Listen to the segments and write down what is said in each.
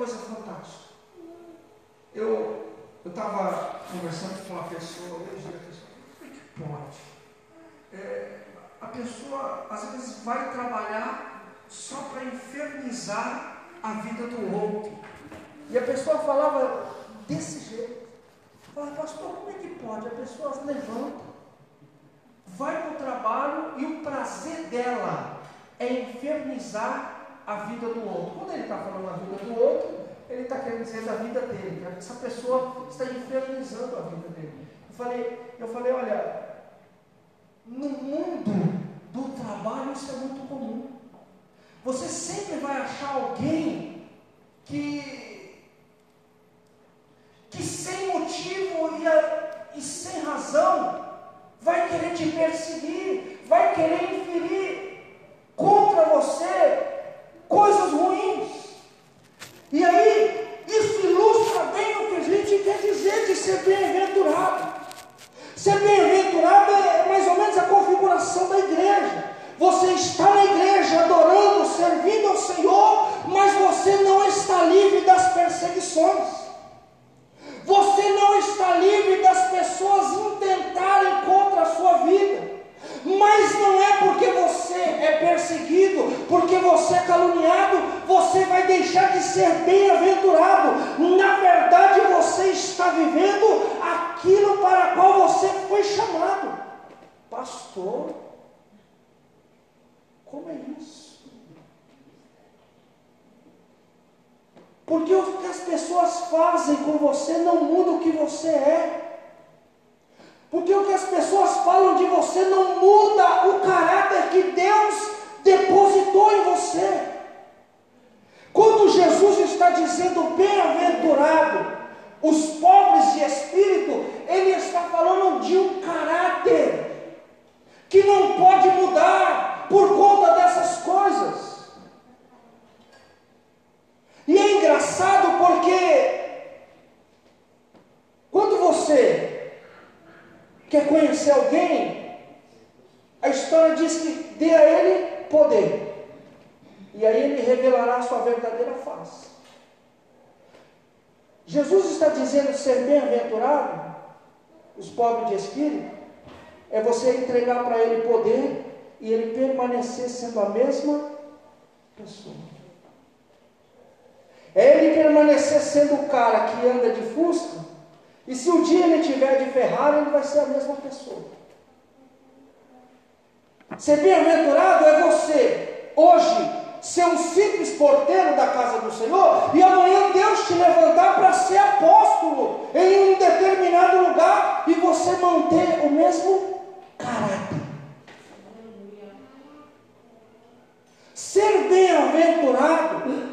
coisa fantástica. Eu estava conversando com uma pessoa hoje, e a pessoa, como é que pode? É, a pessoa às vezes vai trabalhar só para infernizar a vida do outro. E a pessoa falava desse jeito. Falava, pastor, como é que pode? A pessoa levanta, vai para o trabalho e o prazer dela é infernizar a vida do outro. Quando ele está falando a vida do outro, ele está querendo dizer da vida dele. Essa pessoa está infernizando a vida dele. Eu falei, eu falei, olha, no mundo do trabalho isso é muito comum. Você sempre vai achar alguém que, que sem motivo e, e sem razão vai querer te perseguir, vai querer inferir contra você coisas ruins. E aí, isso ilustra bem o que a gente quer dizer de ser bem-aventurado. Ser bem-aventurado é mais ou menos a configuração da igreja. Você está na igreja adorando, servindo ao Senhor, mas você não está livre das perseguições. Você não está livre das pessoas intentarem contra a sua vida. Mas não é porque você é perseguido, porque você é caluniado, você vai deixar de ser bem-aventurado. Na verdade, você está vivendo aquilo para qual você foi chamado. Pastor, como é isso? Porque o que as pessoas fazem com você não muda o que você é. Porque o que as pessoas falam de você não muda o caráter que Deus depositou em você. Quando Jesus está dizendo bem-aventurado os pobres de espírito, ele está falando de um caráter que não pode mudar por conta dessas coisas. E é engraçado porque quando você Quer conhecer alguém? A história diz que dê a ele poder. E aí ele revelará a sua verdadeira face. Jesus está dizendo ser bem-aventurado, os pobres de espírito, é você entregar para ele poder e ele permanecer sendo a mesma pessoa. É ele permanecer sendo o cara que anda de fusca e se um dia ele tiver de Ferrari, ele vai ser a mesma pessoa. Ser bem-aventurado é você, hoje, ser um simples porteiro da casa do Senhor, e amanhã Deus te levantar para ser apóstolo em um determinado lugar e você manter o mesmo caráter. Ser bem-aventurado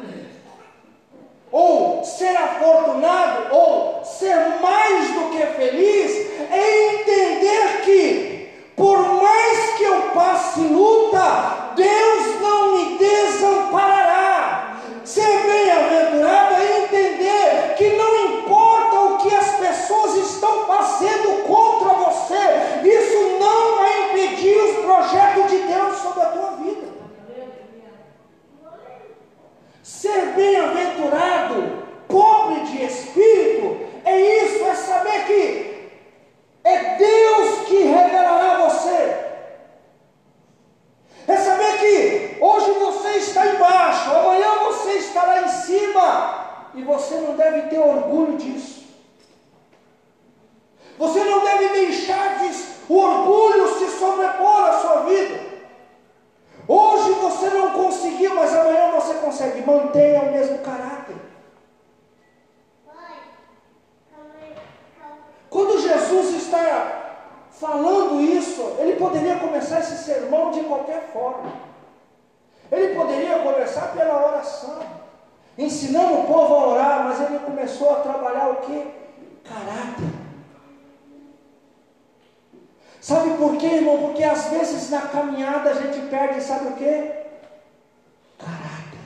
ou ser afortunado, ou ser mais do que feliz, é entender que, por mais que eu passe luta, Deus não me desamparará. Ser bem-aventurado é entender que não importa o que as pessoas estão fazendo contra você, isso não vai impedir os projetos de Deus sobre a tua vida. Ser bem-aventurado, pobre de espírito, é isso, é saber que é Deus que revelará você. É saber que hoje você está embaixo, amanhã você estará em cima, e você não deve ter orgulho disso. Você não deve deixar o orgulho se sobrepor à sua vida. Hoje você não conseguiu, mas amanhã você consegue. Mantenha o mesmo caráter. Quando Jesus está falando isso, ele poderia começar esse sermão de qualquer forma. Ele poderia começar pela oração, ensinando o povo a orar, mas ele começou a trabalhar o que? Caráter. Sabe por quê, irmão? Porque às vezes na caminhada a gente perde, sabe o quê? Caráter.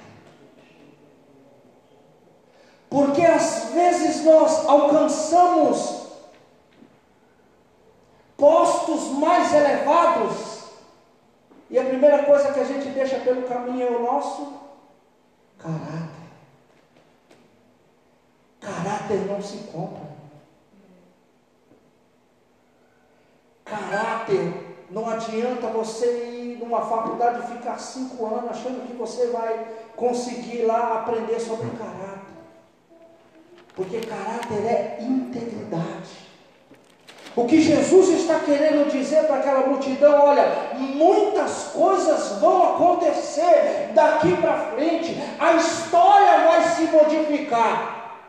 Porque às vezes nós alcançamos postos mais elevados e a primeira coisa que a gente deixa pelo caminho é o nosso caráter. Caráter não se compra. Caráter, não adianta você ir numa faculdade e ficar cinco anos achando que você vai conseguir lá aprender sobre caráter. Porque caráter é integridade. O que Jesus está querendo dizer para aquela multidão, olha, muitas coisas vão acontecer daqui para frente, a história vai se modificar.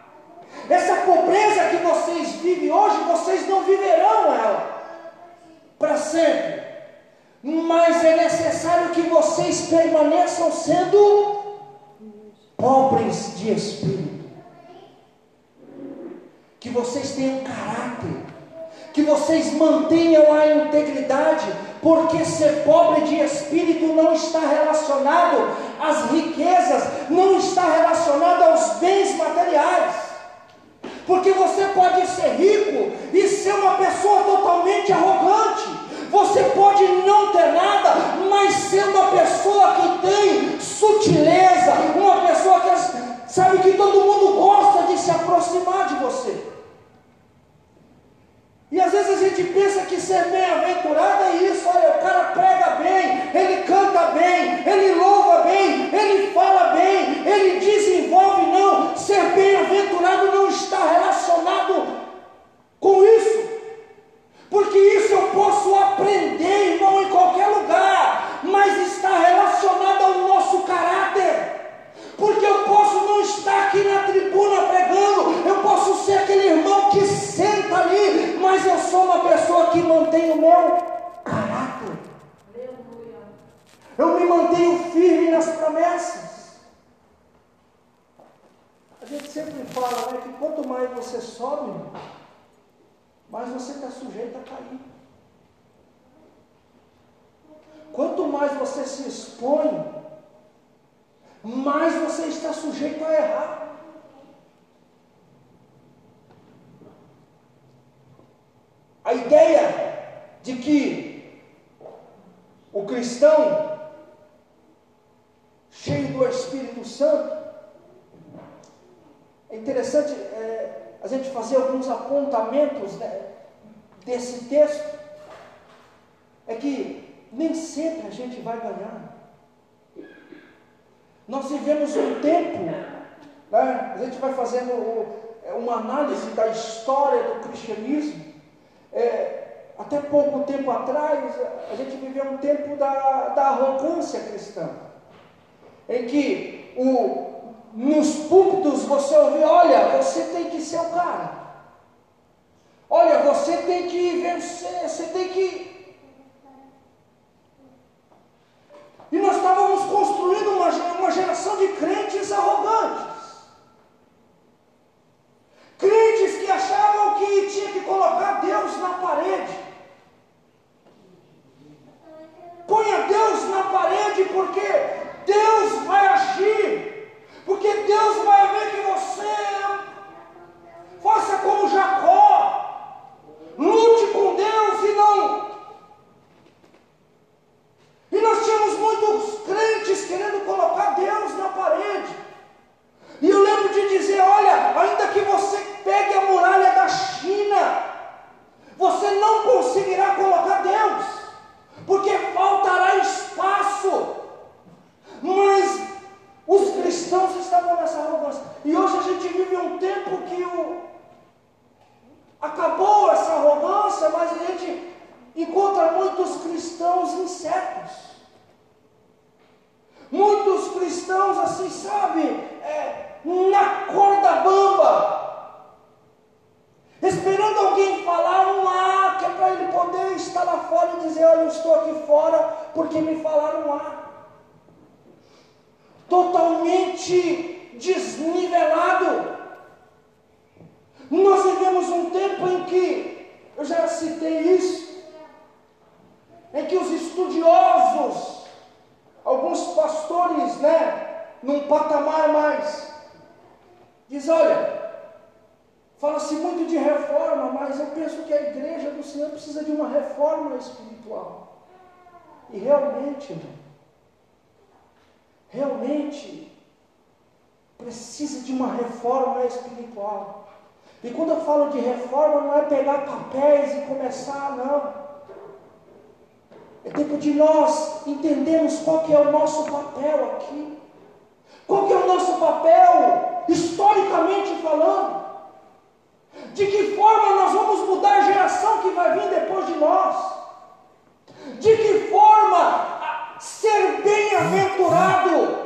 Essa pobreza que vocês vivem hoje, vocês não viverão ela para sempre. Mas é necessário que vocês permaneçam sendo pobres de espírito. Que vocês tenham caráter que vocês mantenham a integridade, porque ser pobre de espírito não está relacionado às riquezas, não está relacionado aos bens materiais. Porque você pode ser rico e ser uma pessoa totalmente arrogante. Você pode não ter nada, mas ser uma pessoa que tem sutileza, uma pessoa que sabe que todo mundo gosta de se aproximar de você. E às vezes a gente pensa que ser bem-aventurado é isso, olha, o cara prega bem, ele canta bem, ele louva bem, ele fala bem, ele desenvolve, não. Ser bem-aventurado não está relacionado com isso. Porque isso eu posso aprender, irmão, em qualquer lugar, mas está relacionado ao nosso caráter. Porque eu posso não estar aqui na tribuna pregando, eu posso ser aquele irmão que senta ali, mas eu sou uma pessoa que mantém o meu caráter. Eu me mantenho firme nas promessas. A gente sempre fala né, que quanto mais você sobe, mais você está sujeito a cair. Quanto mais você se expõe, mais você está sujeito a errar. A ideia de que o cristão cheio do Espírito Santo é interessante é, a gente fazer alguns apontamentos né, desse texto. É que nem sempre a gente vai ganhar. Nós vivemos um tempo, né? a gente vai fazendo uma análise da história do cristianismo. É, até pouco tempo atrás, a gente viveu um tempo da, da arrogância cristã, em que o, nos púlpitos você ouvia: olha, você tem que ser o cara, olha, você tem que vencer, você tem que E nós estávamos construindo uma, uma geração de crentes arrogantes. Crentes que achavam que tinha que colocar Deus na parede. Ponha Deus na parede porque Deus vai agir. Porque Deus vai ver que você faça como Jacó. Lute com Deus e não e nós tínhamos muitos crentes querendo colocar Deus na parede. E eu lembro de dizer: olha, ainda que você pegue a muralha da China, você não conseguirá colocar Deus, porque faltará espaço. Mas os cristãos estavam nessa arrogância. E hoje a gente vive um tempo que o, acabou essa arrogância, mas a gente encontra muitos cristãos insetos. Muitos cristãos, assim, sabe, é, na corda bamba, esperando alguém falar um A, que é para ele poder estar lá fora e dizer: Olha, eu estou aqui fora porque me falaram um A. Totalmente desnivelado. Nós vivemos um tempo em que, eu já citei isso, em que os estudiosos, alguns pastores, né, num patamar mais, diz, olha, fala-se muito de reforma, mas eu penso que a igreja do Senhor precisa de uma reforma espiritual. E realmente, irmão, realmente precisa de uma reforma espiritual. E quando eu falo de reforma, não é pegar papéis e começar, não. É tempo de nós entendermos qual que é o nosso papel aqui. Qual que é o nosso papel, historicamente falando? De que forma nós vamos mudar a geração que vai vir depois de nós? De que forma ser bem-aventurado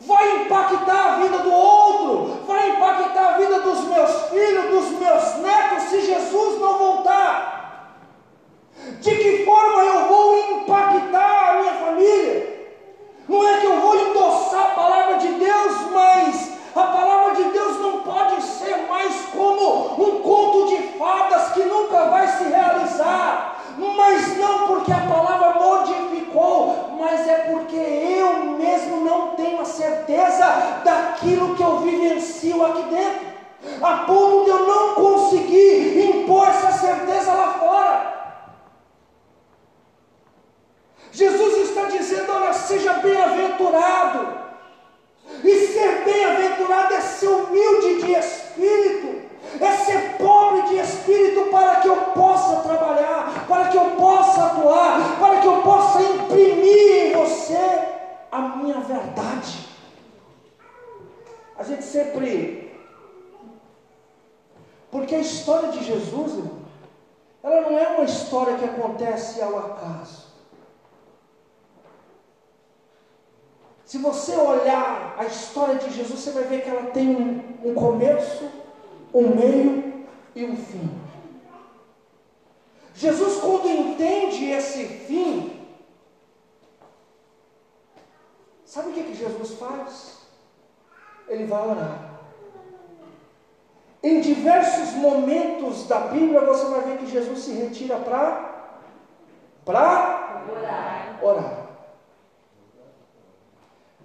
vai impactar a vida do outro, vai impactar a vida dos meus filhos, dos meus netos, se Jesus não voltar? De que forma eu vou impactar a minha família? Não é que eu vou endossar a palavra de Deus, mas a palavra de Deus não pode ser mais como um conto de fadas que nunca vai se realizar. Mas não porque a palavra modificou, mas é porque eu mesmo não tenho a certeza daquilo que eu vivencio aqui dentro, a ponto de eu não conseguir impor essa certeza lá fora. Jesus está dizendo: olha, seja bem-aventurado. E ser bem-aventurado é ser humilde de espírito, é ser pobre de espírito para que eu possa trabalhar, para que eu possa atuar, para que eu possa imprimir em você a minha verdade. A gente sempre. Porque a história de Jesus, irmão, ela não é uma história que acontece ao acaso. Se você olhar a história de Jesus, você vai ver que ela tem um, um começo, um meio e um fim. Jesus, quando entende esse fim, sabe o que, que Jesus faz? Ele vai orar. Em diversos momentos da Bíblia você vai ver que Jesus se retira para para orar. orar.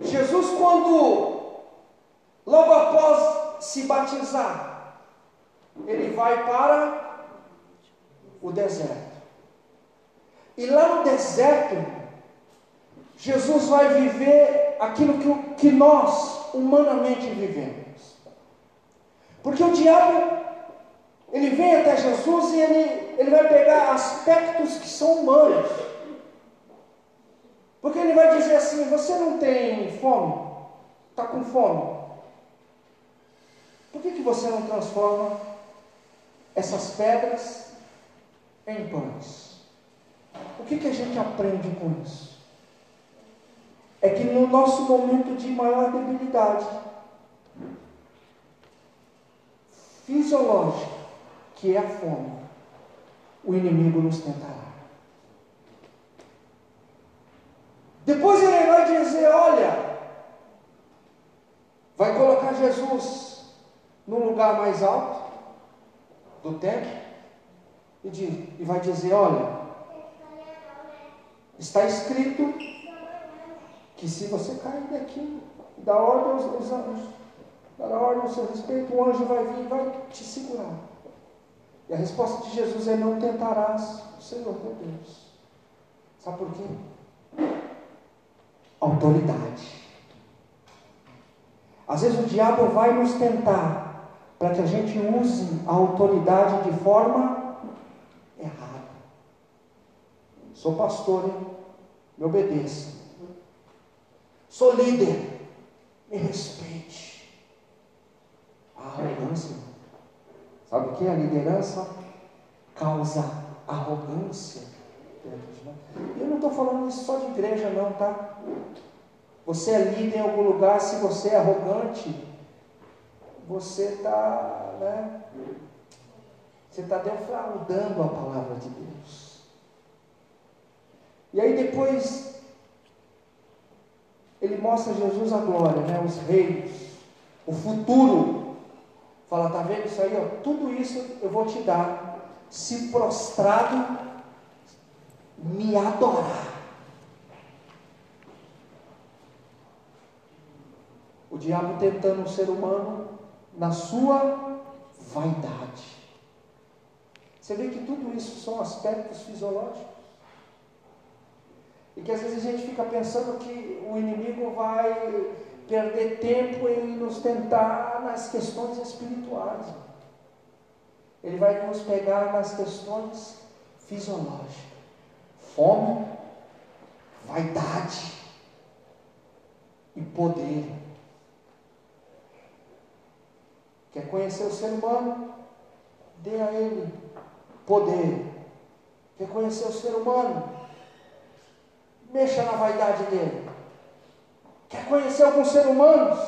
Jesus, quando, logo após se batizar, ele vai para o deserto. E lá no deserto, Jesus vai viver aquilo que, que nós humanamente vivemos. Porque o diabo, ele vem até Jesus e ele, ele vai pegar aspectos que são humanos porque ele vai dizer assim: você não tem fome? Está com fome? Por que, que você não transforma essas pedras em pães? O que, que a gente aprende com isso? É que no nosso momento de maior debilidade fisiológica, que é a fome, o inimigo nos tentará. Depois ele vai dizer: olha, vai colocar Jesus num lugar mais alto do templo e, diz, e vai dizer: olha, está escrito que se você cair daqui, dá ordem aos, aos anjos, dá ordem ao seu respeito, o anjo vai vir e vai te segurar. E a resposta de Jesus é: não tentarás o Senhor teu Deus. Sabe por quê? autoridade. Às vezes o diabo vai nos tentar para que a gente use a autoridade de forma errada. Sou pastor, hein? me obedeça. Sou líder, me respeite. A arrogância. Sabe o que é a liderança? Causa arrogância eu não estou falando isso só de igreja, não, tá? Você é líder em algum lugar, se você é arrogante, você está, né? Você está defraudando a palavra de Deus. E aí depois ele mostra Jesus a glória, né? Os reis, o futuro. Fala, tá vendo isso aí? Ó? Tudo isso eu vou te dar. Se prostrado me adorar. O diabo tentando o ser humano na sua vaidade. Você vê que tudo isso são aspectos fisiológicos. E que às vezes a gente fica pensando que o inimigo vai perder tempo em nos tentar nas questões espirituais. ele vai nos pegar nas questões fisiológicas. Fome, vaidade e poder. Quer conhecer o ser humano? Dê a ele poder. Quer conhecer o ser humano? Mexa na vaidade dele. Quer conhecer alguns seres humanos?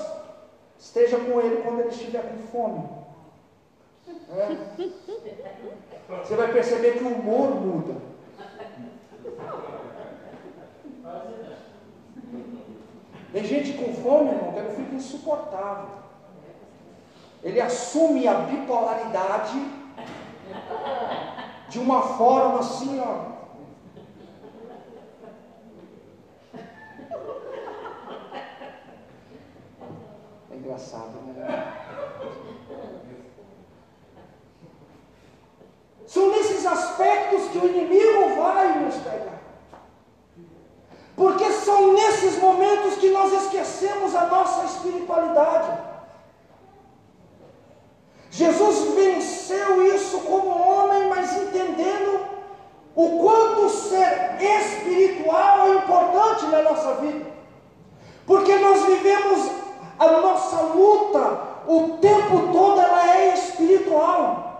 Esteja com ele quando ele estiver com fome. É. Você vai perceber que o humor muda. Tem gente com fome, irmão, que ele fica insuportável. Ele assume a bipolaridade de uma forma assim, ó. É engraçado, né? São nesses aspectos que o inimigo vai nos pegar. Porque são nesses momentos que nós esquecemos a nossa espiritualidade. Jesus venceu isso como homem, mas entendendo o quanto ser espiritual é importante na nossa vida. Porque nós vivemos a nossa luta o tempo todo, ela é espiritual.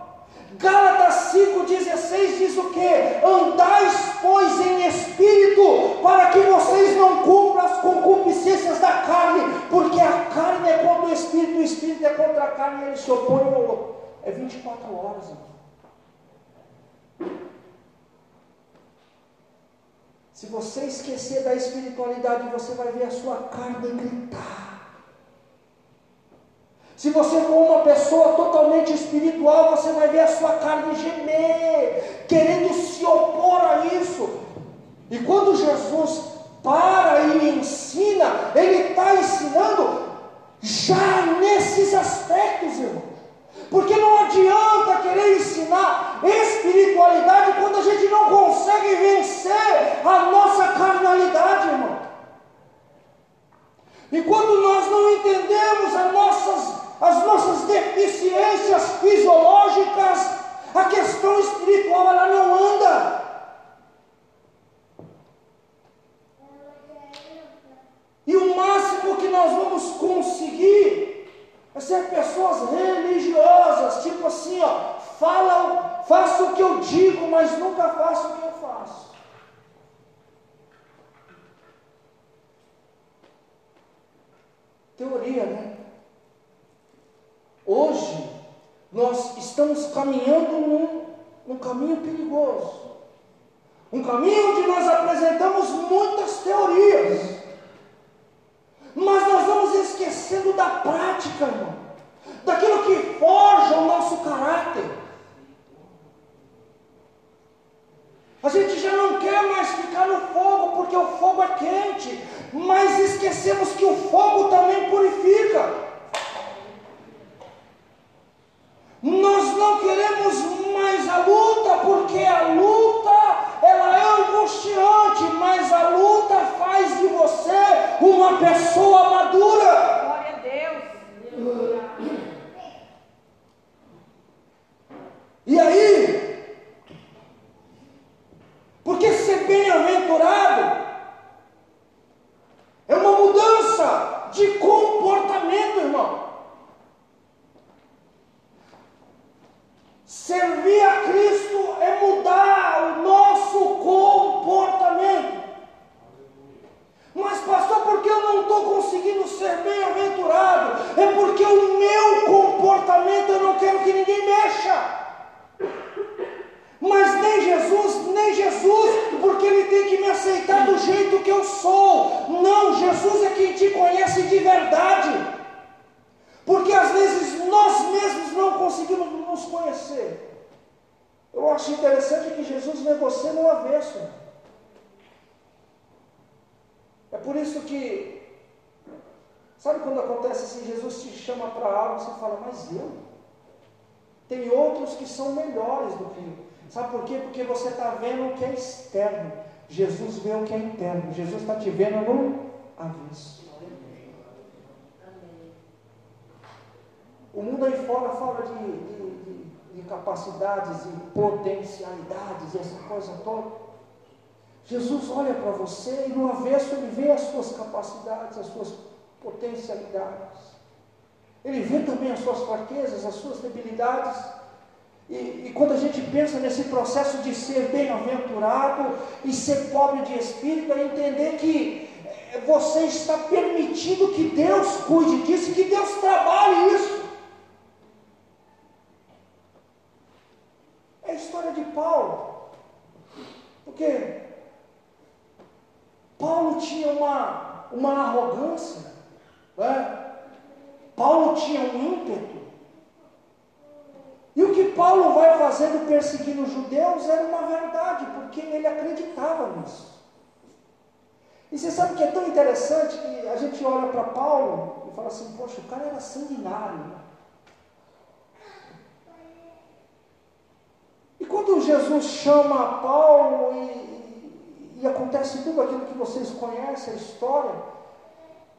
Gálatas 5,16 diz o que? Andais, pois, em espírito, para que vocês não cumpram as concupiscências da carne, porque a carne é contra o espírito, o espírito é contra a carne e ele se opõe ao outro. É 24 horas, irmão. Se você esquecer da espiritualidade, você vai ver a sua carne gritar. Se você for uma pessoa totalmente espiritual, você vai ver a sua carne gemer, querendo se opor a isso. E quando Jesus para e ensina, ele está ensinando já nesses aspectos, irmão. Porque não adianta querer ensinar espiritualidade quando a gente não consegue vencer a nossa carnalidade, irmão. E quando nós não entendemos as nossas as nossas deficiências fisiológicas, a questão espiritual ela não anda. E o máximo que nós vamos conseguir é ser pessoas religiosas, tipo assim, ó, falam, faça o que eu digo, mas nunca faça o que eu faço. Teoria, né? Hoje, nós estamos caminhando num, num caminho perigoso. Um caminho onde nós apresentamos muitas teorias. Mas nós vamos esquecendo da prática, irmão. Daquilo que forja o nosso caráter. A gente já não quer mais ficar no fogo porque o fogo é quente, mas esquecemos que o fogo também purifica. Nós não queremos mais a luta, porque a luta ela é angustiante, mas a luta faz de você uma pessoa madura. Glória a Deus. E aí? Porque ser bem-aventurado é uma mudança de comportamento, irmão. Servir a Cristo é mudar o nosso comportamento. Mas, pastor, por que eu não estou conseguindo ser bem-aventurado? É porque o meu comportamento eu não quero que ninguém mexa. Mas nem Jesus, nem Jesus, porque Ele tem que me aceitar do jeito que eu sou. Não, Jesus é quem te conhece de verdade. Porque às vezes nós mesmos não conseguimos nos conhecer. Eu acho interessante que Jesus vê você no avesso. É por isso que, sabe quando acontece assim, Jesus te chama para algo, você fala, mas eu? Tem outros que são melhores do que eu. Sabe por quê? Porque você está vendo o que é externo. Jesus vê o que é interno. Jesus está te vendo no avesso. O mundo aí fora fala de, de, de, de capacidades e potencialidades, essa coisa toda. Jesus olha para você e no avesso ele vê as suas capacidades, as suas potencialidades. Ele vê também as suas fraquezas, as suas debilidades. E, e quando a gente pensa nesse processo de ser bem-aventurado e ser pobre de espírito, é entender que eh, você está permitindo que Deus cuide disso, que Deus trabalhe isso. É a história de Paulo. Porque Paulo tinha uma, uma arrogância, né? Paulo tinha um ímpeto. E o que Paulo vai fazendo perseguindo os judeus era uma verdade, porque ele acreditava nisso. E você sabe que é tão interessante que a gente olha para Paulo e fala assim: poxa, o cara era sanguinário. E quando Jesus chama Paulo e e acontece tudo aquilo que vocês conhecem, a história,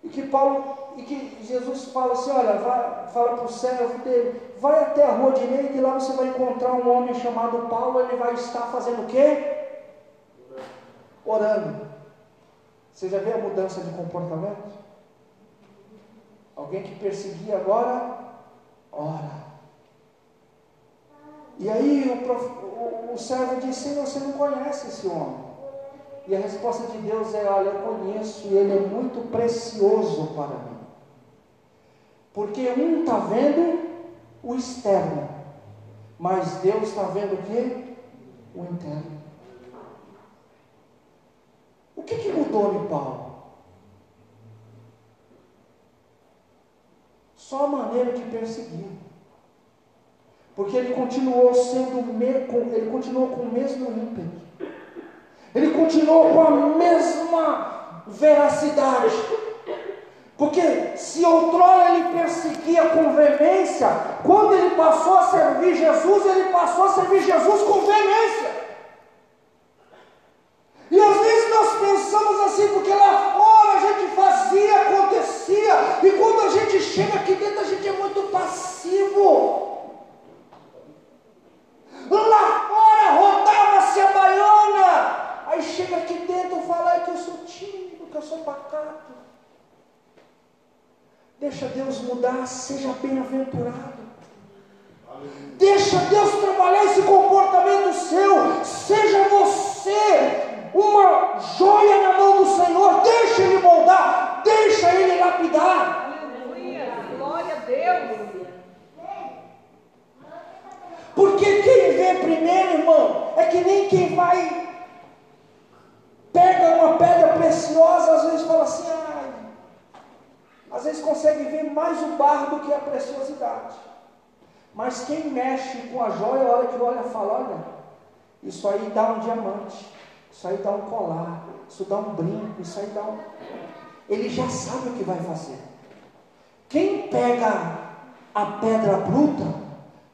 e que Paulo, e que Jesus fala assim, olha, vai, fala para o servo dele, vai até a rua direita e lá você vai encontrar um homem chamado Paulo, ele vai estar fazendo o quê? Orando. Você já vê a mudança de comportamento? Alguém que perseguia agora, ora. E aí o, prof, o, o servo disse, você não conhece esse homem. E a resposta de Deus é: Olha, eu conheço e ele é muito precioso para mim. Porque um está vendo o externo, mas Deus está vendo o que? O interno. O que, que mudou em Paulo? Só a maneira de perseguir. Porque ele continuou sendo, ele continuou com o mesmo ímpeto. Ele continuou com a mesma veracidade. Porque se outrora ele perseguia com veemência, quando ele passou a servir Jesus, ele passou a servir Jesus com veemência. E às vezes nós pensamos assim, porque lá fora a gente fazia, acontecia, e quando a gente chega aqui dentro, a gente é muito passivo. Lá fora rodava-se a baiana, Aí chega aqui dentro e fala que eu sou tímido, que eu sou pacato. Deixa Deus mudar, seja bem-aventurado. Deixa Deus trabalhar esse comportamento seu. Seja você uma joia na mão do Senhor. Deixa Ele moldar, deixa Ele lapidar. Aleluia, glória a Deus. Porque quem vê primeiro, irmão, é que nem quem vai pega uma pedra preciosa, às vezes fala assim, às vezes consegue ver mais o barro do que a preciosidade. Mas quem mexe com a joia, a hora que olha, fala, olha, isso aí dá um diamante, isso aí dá um colar, isso dá um brinco, isso aí dá um. Ele já sabe o que vai fazer. Quem pega a pedra bruta,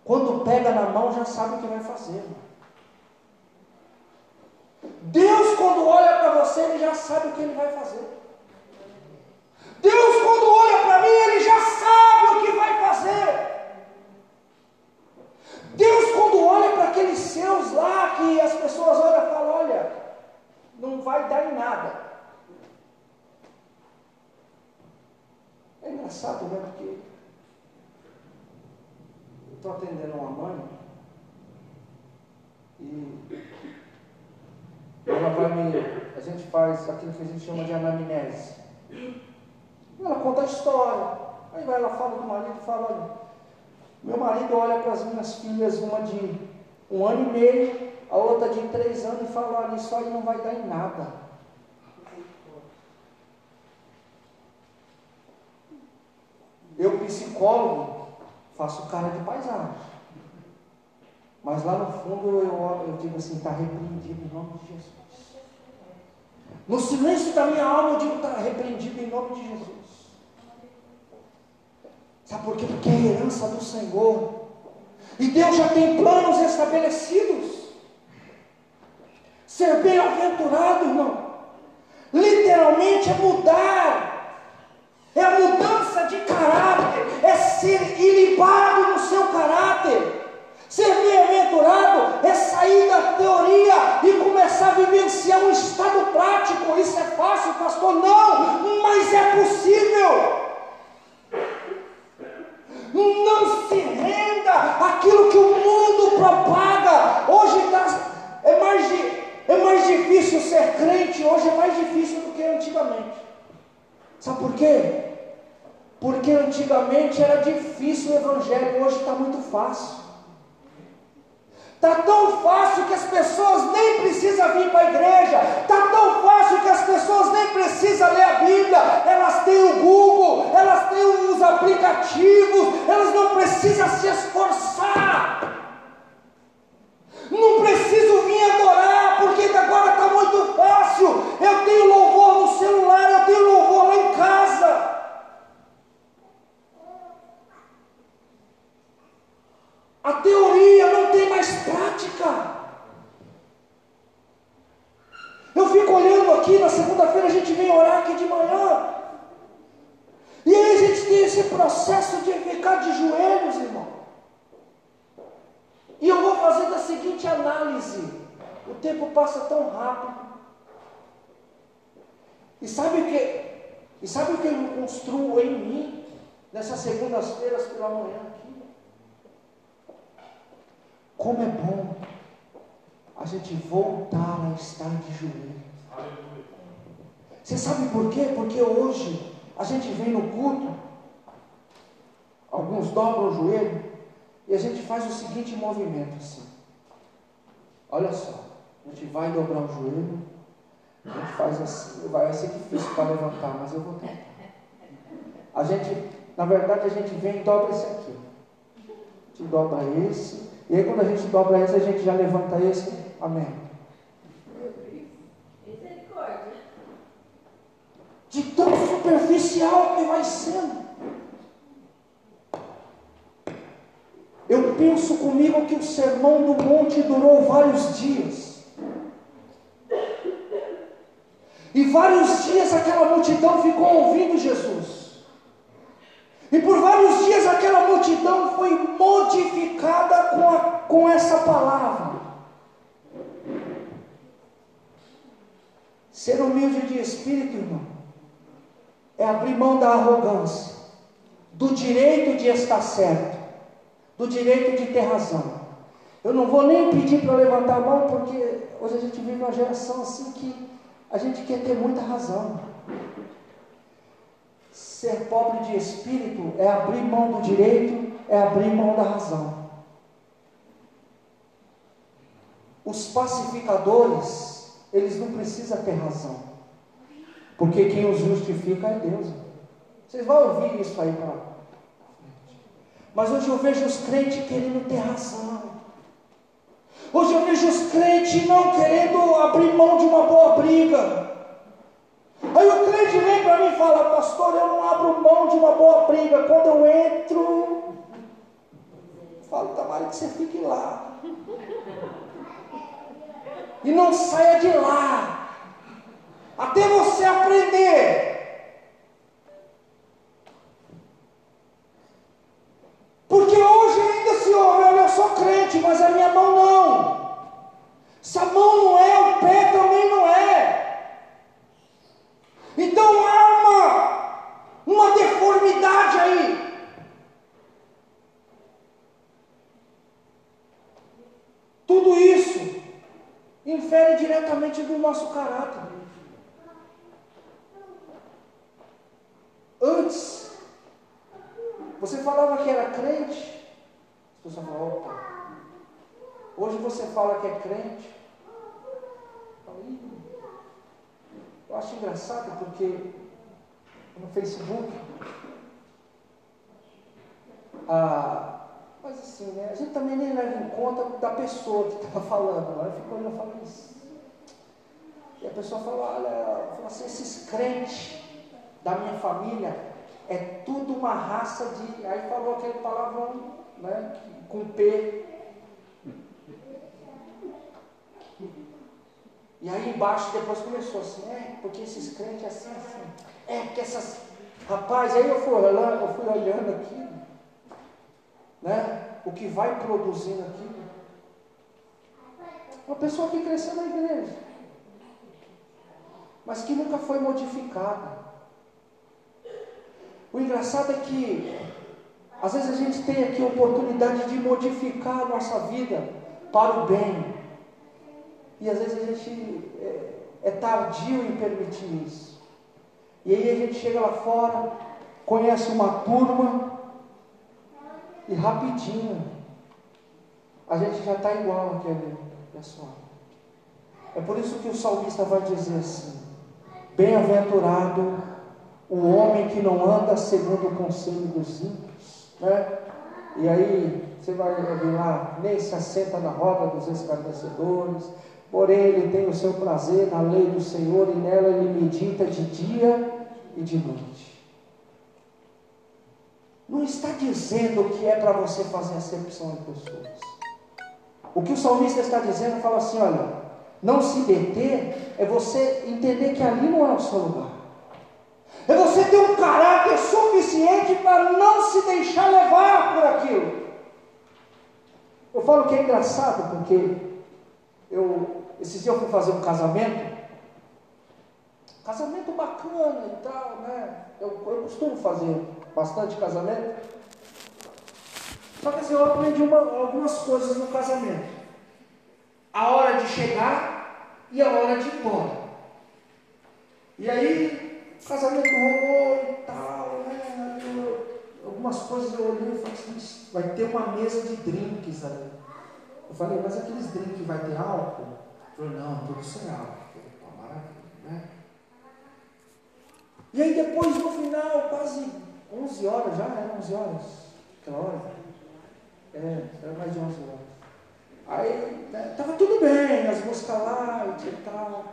quando pega na mão, já sabe o que vai fazer. Deus, quando olha para você, Ele já sabe o que Ele vai fazer. Deus, quando olha para mim, Ele já sabe o que vai fazer. Deus, quando olha para aqueles seus lá, que as pessoas olham e falam: olha, não vai dar em nada. É engraçado, né? Porque estou atendendo uma mãe e ela vai me. A gente faz aquilo que a gente chama de anamnese. Ela conta a história. Aí vai, ela fala do marido e fala, olha, meu marido olha para as minhas filhas, uma de um ano e meio, a outra de três anos, e fala, olha, isso aí não vai dar em nada. Eu, psicólogo, faço cara de paisagem. Mas lá no fundo eu, eu digo assim, está repreendido em nome de Jesus. No silêncio da minha alma eu digo, está repreendido em nome de Jesus. Sabe por quê? Porque é herança do Senhor. E Deus já tem planos estabelecidos. Ser bem-aventurado, irmão, literalmente é mudar, é a mudança de caráter, é ser ilibado no seu caráter Ser bem-aventurado é sair da teoria e começar a vivenciar um estado prático. Isso é fácil, pastor? Não, mas é possível. Não se renda àquilo que o mundo propaga. Hoje tá, é, mais, é mais difícil ser crente, hoje é mais difícil do que antigamente. Sabe por quê? Porque antigamente era difícil o evangelho, hoje está muito fácil. Está tão fácil que as pessoas nem precisam vir para a igreja. Está tão fácil que as pessoas nem precisam ler a Bíblia. Elas têm o Google, elas têm os aplicativos, elas não precisam se esforçar. Não preciso vir adorar, porque agora está muito fácil. Eu tenho louvor no celular, eu tenho louvor lá em casa. A teoria não tem mais prática. Eu fico olhando aqui, na segunda-feira a gente vem orar aqui de manhã. E aí a gente tem esse processo de ficar de joelhos, irmão. E eu vou fazer da seguinte análise: o tempo passa tão rápido. E sabe o que? E sabe o que eu construo em mim nessas segundas-feiras pela manhã? Como é bom a gente voltar a estar de joelho. Você sabe por quê? Porque hoje a gente vem no culto, alguns dobram o joelho e a gente faz o seguinte movimento assim. Olha só, a gente vai dobrar o joelho, a gente faz assim, vai ser difícil para levantar, mas eu vou tentar. A gente, na verdade, a gente vem e dobra esse aqui. A gente dobra esse, e aí quando a gente dobra esse, a gente já levanta esse. Amém. De tão superficial que vai sendo. Eu penso comigo que o sermão do monte durou vários dias. E vários dias aquela multidão ficou ouvindo Jesus. E por vários dias aquela multidão foi modificada com, a, com essa palavra. Ser humilde de espírito, irmão, é abrir mão da arrogância, do direito de estar certo, do direito de ter razão. Eu não vou nem pedir para levantar a mão, porque hoje a gente vive uma geração assim que a gente quer ter muita razão. Ser pobre de espírito é abrir mão do direito, é abrir mão da razão. Os pacificadores, eles não precisam ter razão, porque quem os justifica é Deus. Vocês vão ouvir isso aí para Mas hoje eu vejo os crentes querendo ter razão. Hoje eu vejo os crentes não querendo abrir mão de uma boa briga. Aí o crente vem para mim e fala, pastor, eu não abro mão de uma boa briga. Quando eu entro, eu falo, Tamara, que você fique lá. E não saia de lá. Até você aprender. Porque hoje ainda se ouve, olha, eu sou crente, mas a minha mão não. Se a mão não é, o pé também não. Então há uma, uma deformidade aí. Tudo isso infere diretamente do nosso caráter. Antes, você falava que era crente, as pessoas falavam, opa. Hoje você fala que é crente, eu acho engraçado porque no Facebook, ah, mas assim, né, a gente também nem leva em conta da pessoa que estava falando. Né? Eu fico olhando e falo isso. E a pessoa fala, olha, fala assim, esses crentes da minha família é tudo uma raça de. Aí falou aquele palavrão, né? Com P. E aí embaixo depois começou assim, é, porque esses crentes assim, assim. É, porque essas. Rapaz, aí eu fui olhando, eu fui olhando aqui, né? o que vai produzindo aquilo. Uma pessoa que cresceu na igreja, mas que nunca foi modificada. O engraçado é que, às vezes, a gente tem aqui a oportunidade de modificar a nossa vida para o bem, e às vezes a gente é, é tardio em permitir isso. E aí a gente chega lá fora, conhece uma turma, e rapidinho a gente já está igual aquele pessoal. É por isso que o salmista vai dizer assim: Bem-aventurado o homem que não anda segundo o conselho dos ímpios, né? E aí você vai ver lá, nem se assenta na roda dos escarnecedores, porém ele tem o seu prazer na lei do Senhor e nela ele medita de dia e de noite. Não está dizendo que é para você fazer acepção em pessoas. O que o salmista está dizendo, fala assim: olha, não se deter é você entender que ali não é o seu lugar. É você ter um caráter suficiente para não se deixar levar por aquilo. Eu falo que é engraçado porque eu esses eu fui fazer um casamento, casamento bacana e tal, né? Eu, eu costumo fazer bastante casamento. Só que assim, eu aprendi uma, algumas coisas no casamento. A hora de chegar e a hora de ir embora. E aí, o casamento rolou e tal, né? Eu, algumas coisas eu olhei e falei assim, vai ter uma mesa de drinks ali. Eu falei, mas aqueles drinks vai ter álcool? Falou, não, sem álcool. Eu falei, maravilha, né? E aí depois, no final, quase 11 horas já, era 11 horas, aquela hora. É, era mais de 11 horas. Aí, né, tava tudo bem, as músicas light e tal.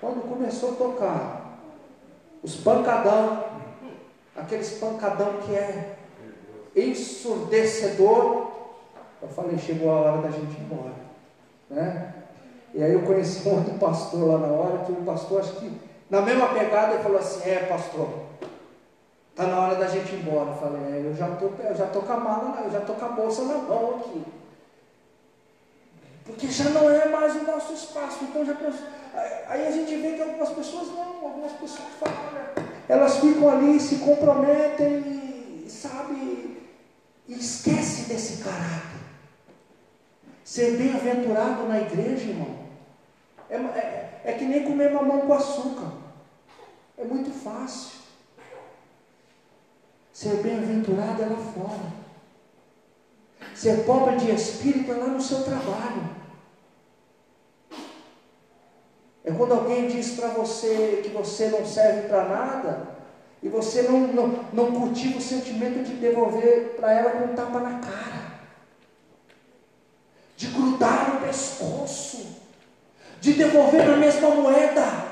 Quando começou a tocar, os pancadão, aqueles pancadão que é ensurdecedor, eu falei, chegou a hora da gente ir embora. Né? E aí eu conheci um outro pastor lá na hora, que o pastor, acho que na mesma pegada, ele falou assim, é pastor, Está na hora da gente ir embora. Eu falei, é, eu já tô, eu já tô com a mala, eu já tô com a bolsa na mão aqui. Porque já não é mais o nosso espaço. Então já Aí a gente vê que algumas pessoas não, algumas pessoas falam, elas ficam ali, se comprometem sabe, e esquece desse caráter. Ser bem-aventurado na igreja, irmão, é, é, é que nem comer mamão com açúcar. É muito fácil. Ser bem-aventurado é lá fora. Ser pobre de espírito é lá no seu trabalho. É quando alguém diz para você que você não serve para nada e você não, não, não cultiva o sentimento de devolver para ela com um tapa na cara, grudar no pescoço, de devolver na mesma moeda.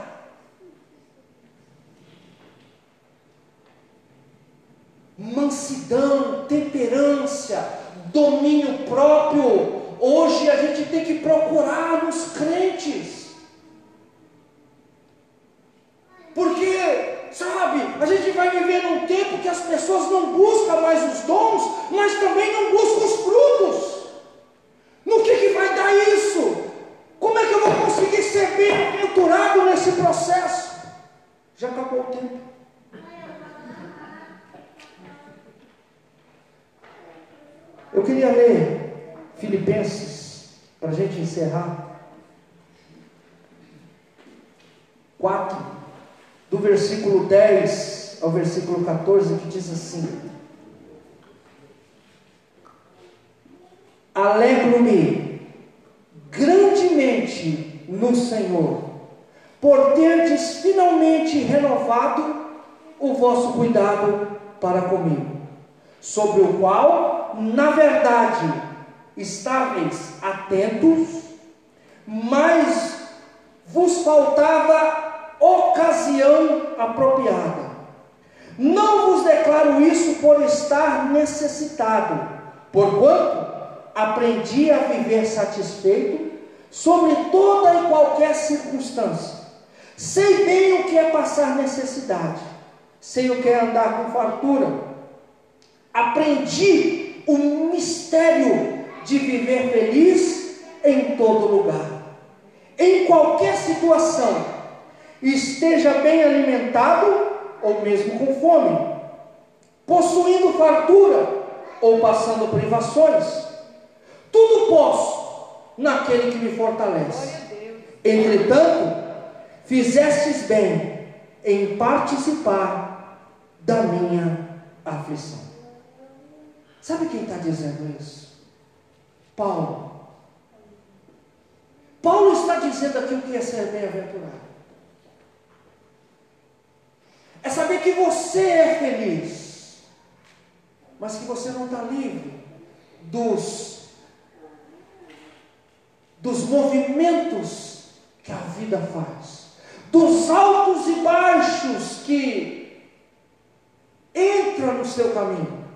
mansidão, temperança, domínio próprio. Hoje a gente tem que procurar nos crentes. Porque, sabe, a gente vai viver num tempo que as pessoas não buscam mais os dons, mas também não buscam os frutos. No que, que vai dar isso? Como é que eu vou conseguir ser bem-aventurado nesse processo? Já acabou o tempo. Eu queria ler Filipenses, para a gente encerrar. 4, do versículo 10 ao versículo 14, que diz assim: Alegro-me grandemente no Senhor, por terdes finalmente renovado o vosso cuidado para comigo, sobre o qual na verdade, estáveis atentos, mas vos faltava ocasião apropriada. Não vos declaro isso por estar necessitado, porquanto aprendi a viver satisfeito sobre toda e qualquer circunstância. Sei bem o que é passar necessidade, sei o que é andar com fartura. Aprendi o mistério todo lugar, em qualquer situação, esteja bem alimentado ou mesmo com fome, possuindo fartura ou passando privações. Tudo posso naquele que me fortalece. Entretanto, fizestes bem em participar da minha aflição. Sabe quem está dizendo isso? Paulo. Paulo está dizendo aqui o que é ser bem-aventurado. É saber que você é feliz, mas que você não está livre dos, dos movimentos que a vida faz, dos altos e baixos que entra no seu caminho.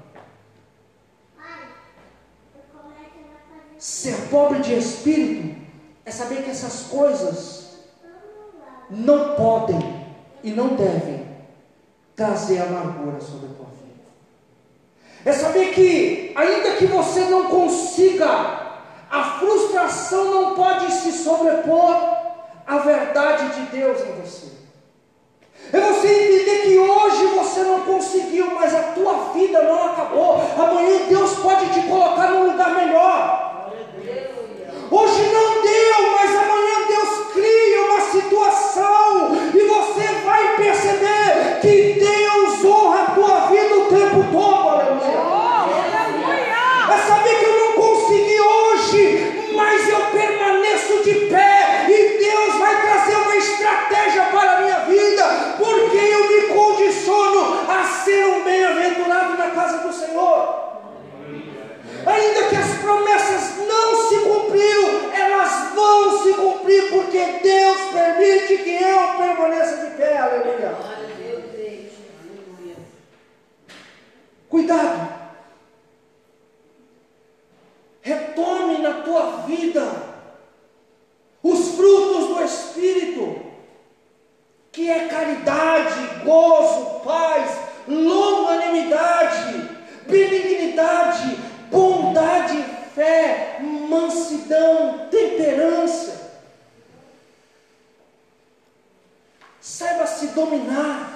Ser pobre de espírito é saber que essas coisas não podem e não devem trazer amargura sobre a tua vida. É saber que, ainda que você não consiga, a frustração não pode se sobrepor à verdade de Deus em você. É você entender que hoje você não conseguiu, mas a tua vida não acabou. Amanhã Deus pode te colocar num lugar melhor. Hoje não deu, mas amanhã permite que eu permaneça de pé, aleluia. Cuidado. Retome na tua vida os frutos do Espírito, que é caridade, gozo, paz, longanimidade, benignidade, bondade, fé, mansidão, temperança. Saiba se dominar.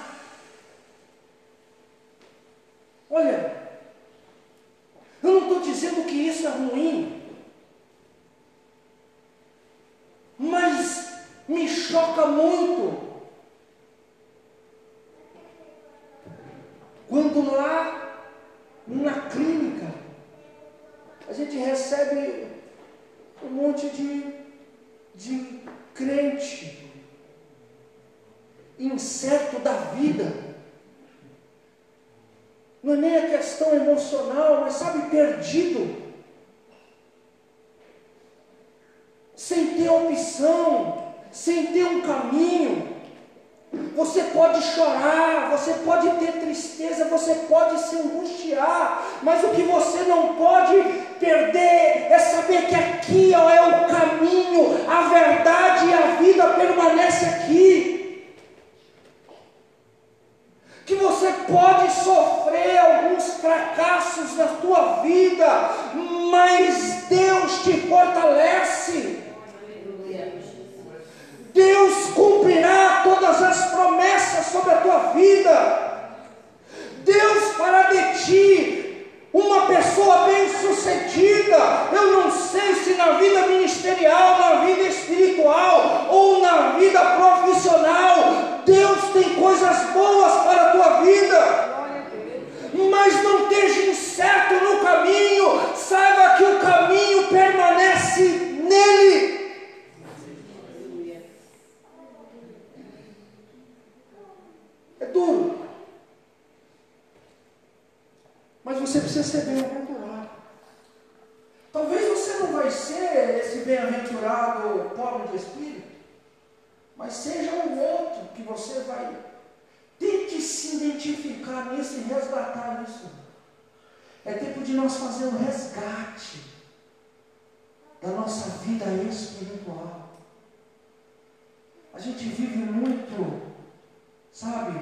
Sabe?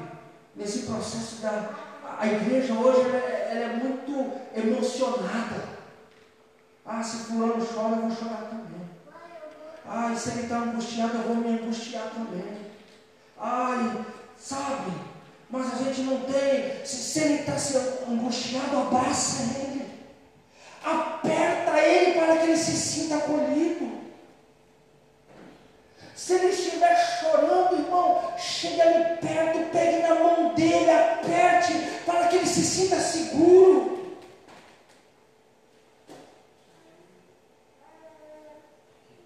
Nesse processo da. A igreja hoje ela é, ela é muito emocionada. Ah, se fulano chora, eu vou chorar também. Ai, se ele está angustiado, eu vou me angustiar também. Ai, sabe? Mas a gente não tem. Se, se ele está se angustiado, abraça ele. Aperta ele para que ele se sinta acolhido. Se ele estiver chorando, irmão, chegue ali perto, pegue na mão dele, aperte, para que ele se sinta seguro.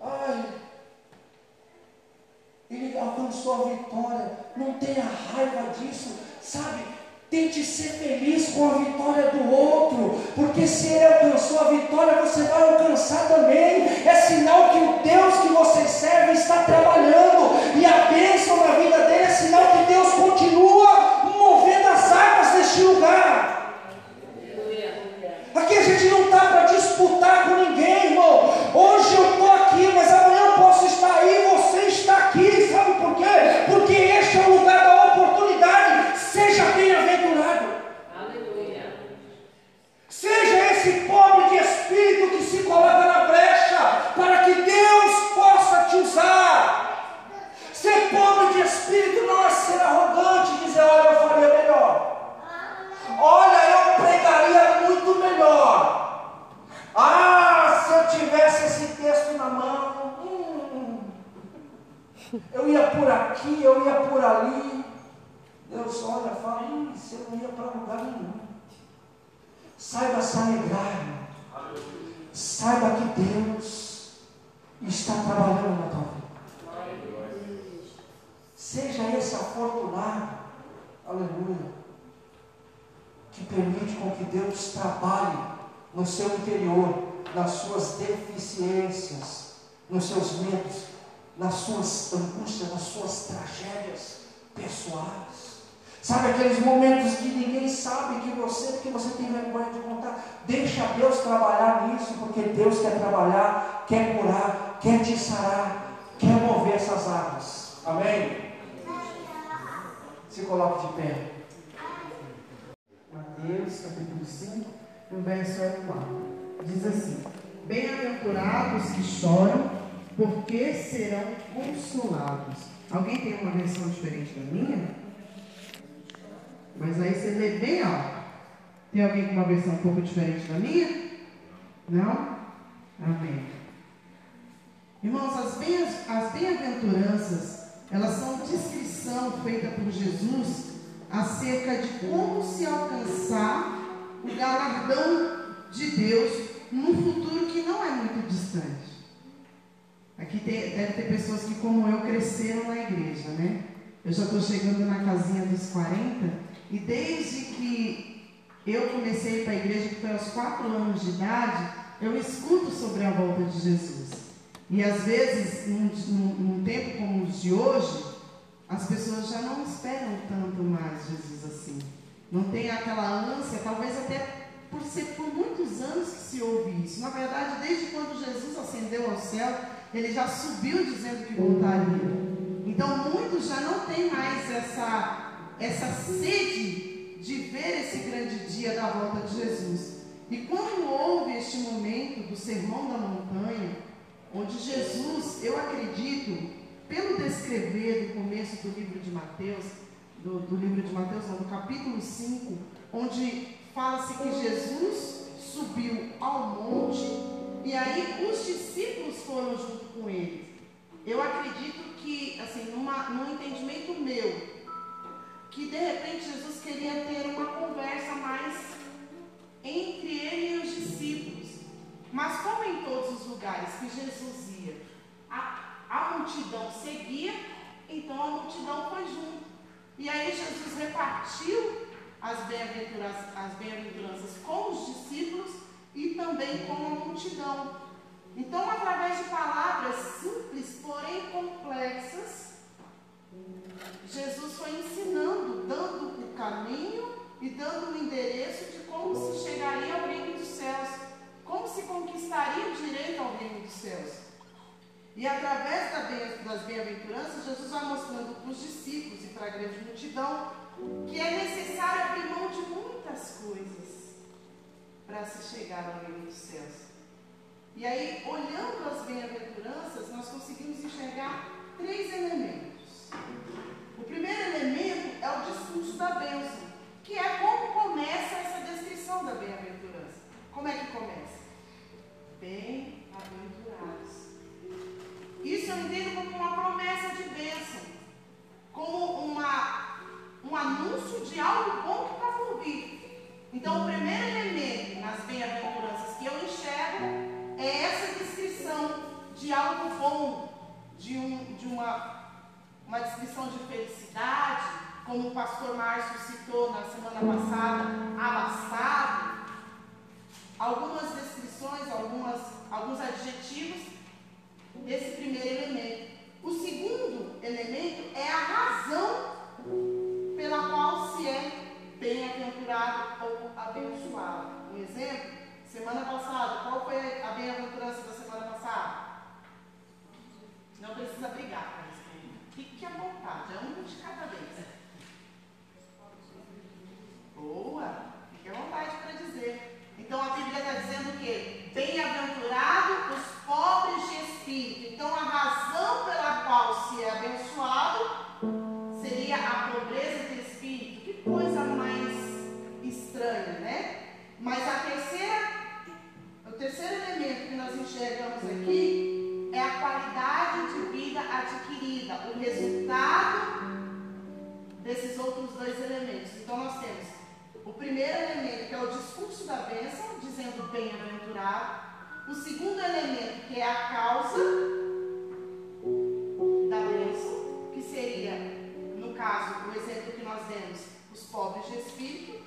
Ai, ele alcançou a vitória, não tenha raiva disso, sabe? Tente ser feliz com a vitória do outro, porque se ele alcançou a vitória, você vai alcançar também. É sinal que o Deus que você serve está trabalhando, e a bênção na vida dele é sinal que Deus continua movendo as águas deste lugar. Aqui a gente não está para disputar com ninguém, irmão. Hoje eu estou aqui, mas amanhã eu posso estar aí, você está aqui, sabe por quê? Porque este é o lugar da oportunidade. Seja bem-aventurado. Seja esse pobre de espírito que se coloca na brecha para que Deus possa te usar. Ser pobre de espírito não é ser arrogante e dizer, olha, eu faria melhor. Olha, eu pregaria muito melhor. Ah, se eu tivesse esse texto na mão, hum, eu ia por aqui, eu ia por ali. Deus olha fala, hum, você não ia para lugar nenhum. Saiba se alegrar. Saiba que Deus está trabalhando na tua vida. Seja esse afortunado, aleluia, que permite com que Deus trabalhe no seu interior, nas suas deficiências, nos seus medos, nas suas angústias, nas suas tragédias pessoais. Sabe aqueles momentos que ninguém sabe que você, porque você tem vergonha de contar. Deixa Deus trabalhar nisso, porque Deus quer trabalhar, quer curar, quer te sarar, quer mover essas águas. Amém? Se coloque de pé. Mateus capítulo 5, no verso 4. Diz assim: Bem-aventurados que choram, porque serão consolados. Alguém tem uma versão diferente da minha? Mas aí você lê bem alto. Tem alguém com uma versão um pouco diferente da minha? Não? Amém. Irmãos, as bem- as bem-aventuranças, elas são descrição feita por Jesus acerca de como se alcançar o galardão de Deus num futuro que não é muito distante. Aqui tem- deve ter pessoas que, como eu, cresceram na igreja, né? Eu já estou chegando na casinha dos 40 e desde que eu comecei para a igreja, que foi aos 4 anos de idade, eu escuto sobre a volta de Jesus. E às vezes, num, num- num tempo como os de hoje, as pessoas já não esperam tanto mais Jesus assim. Não tem aquela ânsia, talvez até por ser por muitos anos que se ouve isso. Na verdade, desde quando Jesus ascendeu ao céu, ele já subiu dizendo que voltaria. Então, muitos já não têm mais essa, essa sede de ver esse grande dia da volta de Jesus. E quando houve este momento do Sermão da Montanha, onde Jesus, eu acredito, pelo descrever do começo do livro de Mateus, do, do livro de Mateus, não, do capítulo 5, onde fala-se que Jesus subiu ao monte e aí os discípulos foram junto com ele. Eu acredito que, assim, numa, num entendimento meu, que de repente Jesus queria ter uma conversa mais entre ele e os discípulos. Mas como em todos os lugares que Jesus ia, a, a multidão seguia, então a multidão foi junto. E aí Jesus repartiu as bem-aventuranças, as bem-aventuranças com os discípulos e também com a multidão. Então, através de palavras simples, porém complexas, Jesus foi ensinando, dando o caminho e dando o endereço de como se chegaria ao reino dos céus, como se conquistaria o direito ao reino dos céus. E através das bem-aventuranças, Jesus vai mostrando para os discípulos e para a grande multidão que é necessário abrir mão de muitas coisas para se chegar ao reino dos céus. E aí, olhando as bem-aventuranças, nós conseguimos enxergar três elementos. O primeiro elemento é o discurso da bênção, que é como começa essa descrição da bem-aventurança. Como é que começa? Bem-aventurados. Isso eu entendo como uma promessa de bênção, como uma, um anúncio de algo bom que está por vir. Então, o primeiro elemento nas bem-aventuranças que eu enxergo é essa descrição de algo bom, de, um, de uma, uma descrição de felicidade, como o pastor Márcio citou na semana passada, abastado. Algumas descrições, algumas, alguns adjetivos desse primeiro elemento. O segundo elemento é a razão pela qual se é bem-aventurado ou abençoado. Um exemplo, Semana passada, qual foi a bem-aventurança da semana passada? Não precisa brigar para responder. Fique à vontade, é um de cada vez. Boa, fique à vontade para dizer. Então a Bíblia está dizendo o quê? Bem-aventurado os pobres de espírito. Então a razão pela qual se é abençoado seria a pobreza de espírito. Que coisa mais estranha, né? Mas a terceira terceiro elemento que nós enxergamos aqui é a qualidade de vida adquirida, o resultado desses outros dois elementos. Então nós temos o primeiro elemento, que é o discurso da bênção, dizendo bem-aventurado. O segundo elemento, que é a causa da bênção, que seria, no caso, o exemplo que nós demos, os pobres de espírito.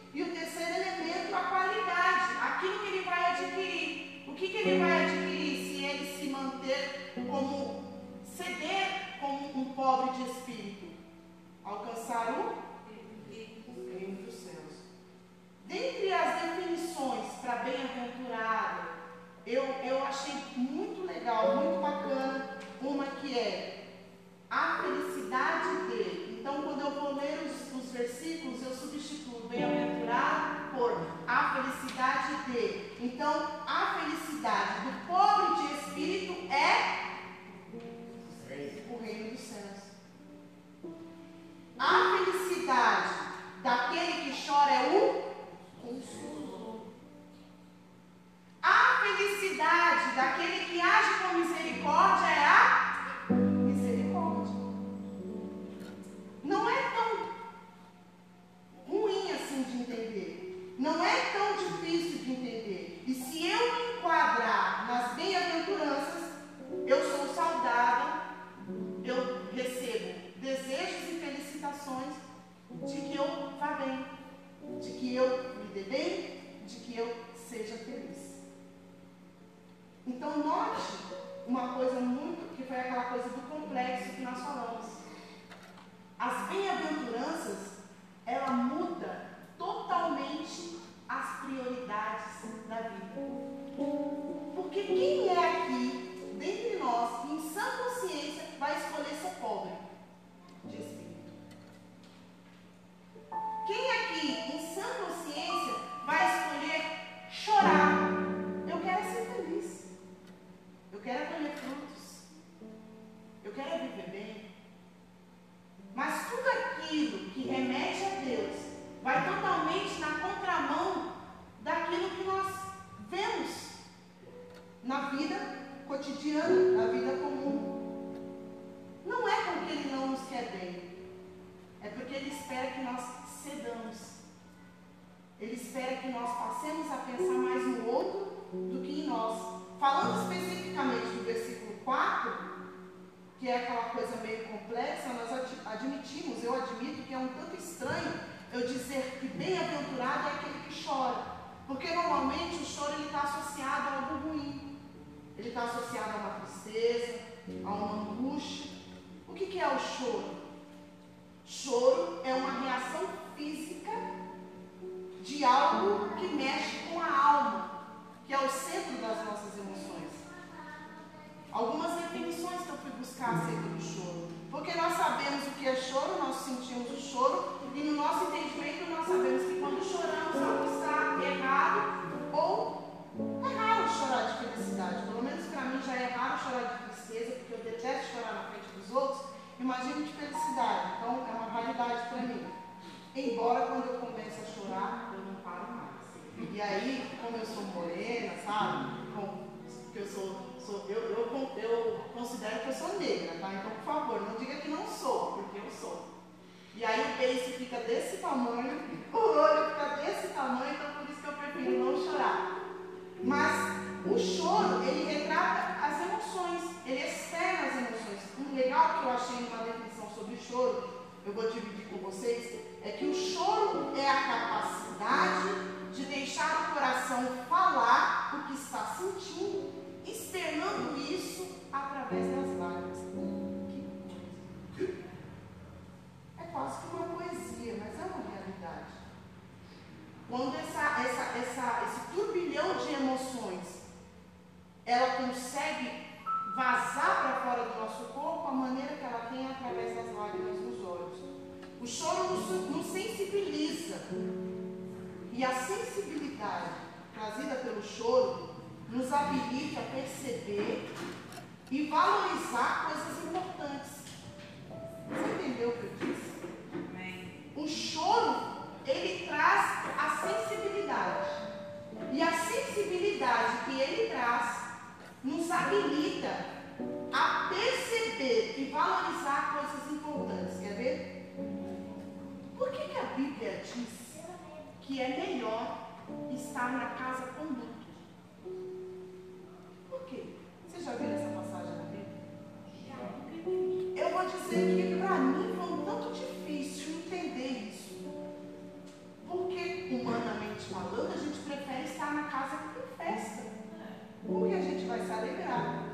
Que é aquela coisa meio complexa, nós admitimos, eu admito que é um tanto estranho eu dizer que bem-aventurado é aquele que chora. Porque normalmente o choro está associado a algo ruim. Ele está associado a uma tristeza, a uma angústia. O que, que é o choro? Choro é uma reação física de algo que mexe com a alma, que é o centro das nossas emoções algumas definições que eu fui buscar acerca do choro. Porque nós sabemos o que é choro, nós sentimos o choro, e no nosso entendimento nós sabemos que quando choramos, algo está errado, ou é raro chorar de felicidade. Pelo menos para mim já é raro chorar de tristeza, porque eu detesto chorar na frente dos outros. Imagino de felicidade, então é uma raridade para mim. Embora quando eu começo a chorar, eu não paro mais. E aí, como eu sou morena, sabe? Como eu sou sou eu, eu, eu considero que eu sou negra, tá? Então, por favor, não diga que não sou, porque eu sou. E aí o beijo fica desse tamanho, o olho fica desse tamanho, então por isso que eu prefiro não chorar. Mas o choro, ele retrata as emoções, ele externa as emoções. Um legal que eu achei numa definição sobre o choro, eu vou dividir com vocês, é que o choro é a capacidade de deixar o coração falar o que está sentindo, externando isso através das lágrimas. É quase que uma poesia, mas é uma realidade. Quando essa, essa, essa, esse turbilhão de emoções ela consegue vazar para fora do nosso corpo a maneira que ela tem através das lágrimas nos olhos. O choro nos, nos sensibiliza. E a sensibilidade trazida pelo choro nos habilita a perceber e valorizar coisas importantes. Você entendeu o que eu disse? O choro, ele traz a sensibilidade. E a sensibilidade que ele traz nos habilita a perceber e valorizar coisas importantes. Quer ver? Por que, que a Bíblia diz que é melhor estar na casa com luto? Quê? Você já viu essa passagem na Bíblia? Eu vou dizer que para mim foi um tanto difícil entender isso. Porque, humanamente falando, a gente prefere estar na casa que tem festa porque a gente vai se alegrar.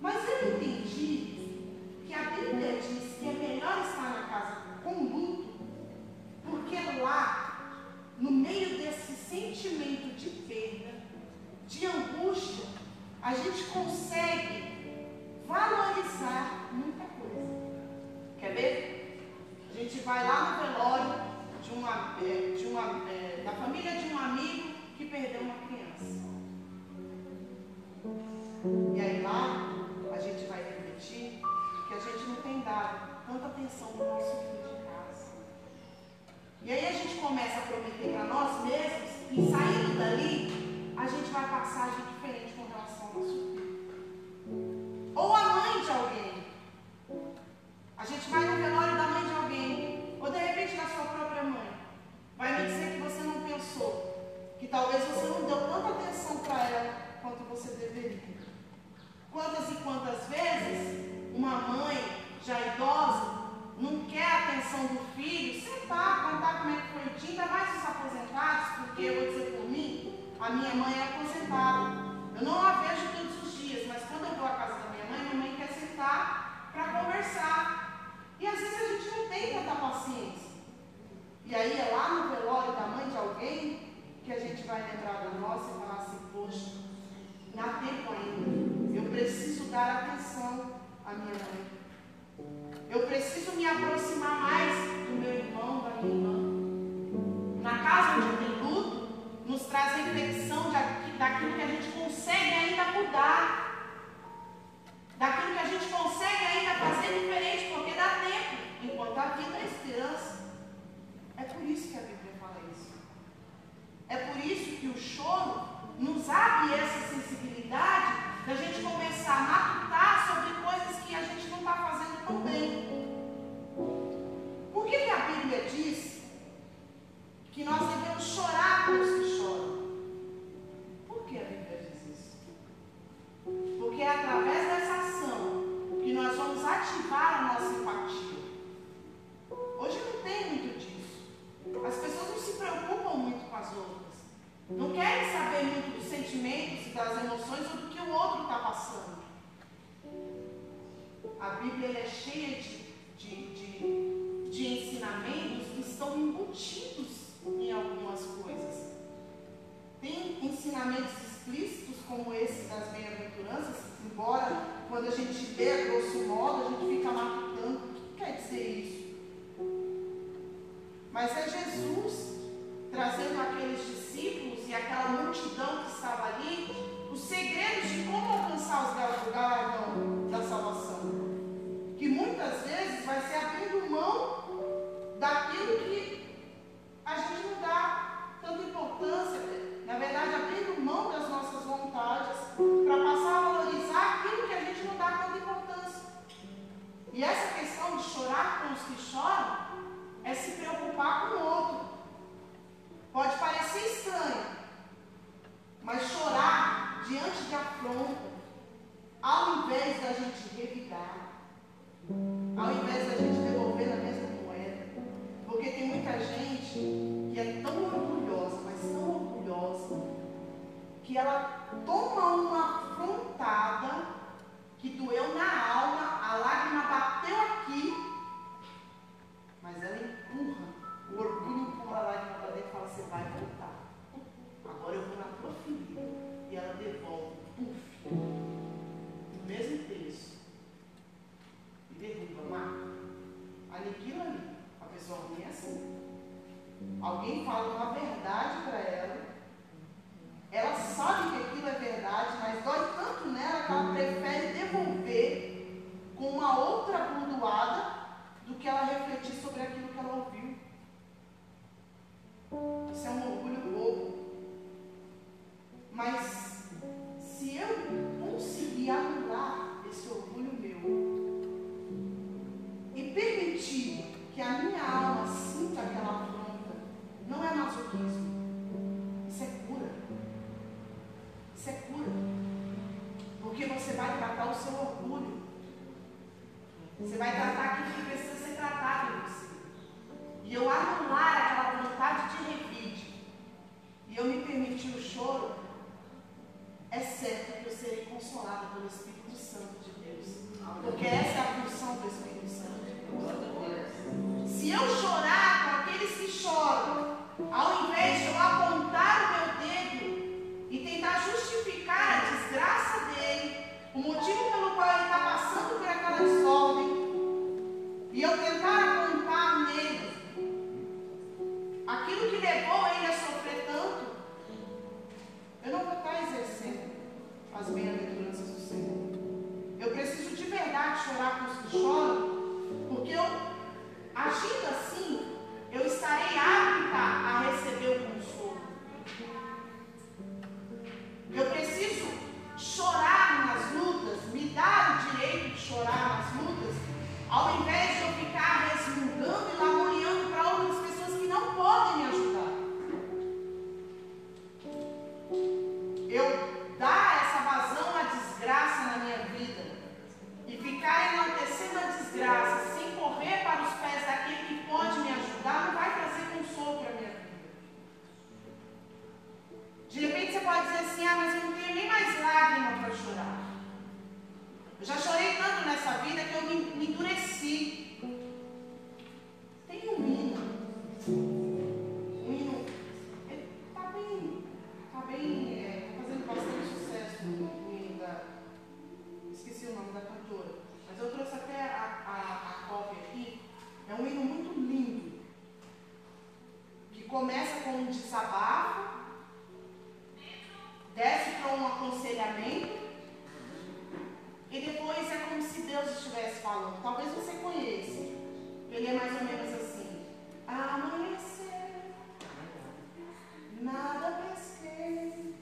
Mas eu entendi que a Bíblia diz que é melhor estar na casa com luto, porque lá, no meio desse sentimento de de angústia, a gente consegue valorizar muita coisa. Quer ver? A gente vai lá no velório de uma, é, de uma, é, da família de um amigo que perdeu uma criança. E aí lá a gente vai refletir que a gente não tem dado tanta atenção para o nosso filho de casa. E aí a gente começa a prometer para nós mesmos e saindo dali, gente vai passar de diferente com relação ao nosso filho. Ou a mãe de alguém. A gente vai no velório da mãe de alguém. Ou de repente da sua própria mãe. Vai me dizer que você não pensou. Que talvez você não deu tanta atenção para ela quanto você deveria. Quantas e quantas vezes uma mãe já idosa não quer a atenção do filho, sentar, contar como é que foi o dia, ainda mais os aposentados, porque eu vou dizer por mim, a minha mãe é aposentada. Eu não a vejo todos os dias, mas quando eu vou à casa da minha mãe, minha mãe quer sentar para conversar. E às vezes a gente não tem tanta paciência. E aí é lá no velório da mãe de alguém que a gente vai lembrar da nossa e falar assim, poxa, dá tempo ainda. Eu preciso dar atenção à minha mãe. Eu preciso me aproximar mais do meu irmão, da minha irmã. Na casa onde tem luto, nos traz reflexão daquilo que a gente consegue ainda mudar. Daquilo que a gente consegue ainda fazer diferente, porque dá tempo. Enquanto a vida é esperança. É por isso que a Bíblia fala isso. É por isso que o começa com um desabafo, desce para um aconselhamento, e depois é como se Deus estivesse falando. Talvez você conheça. Ele é mais ou menos assim. Amanhecer, nada pesquei.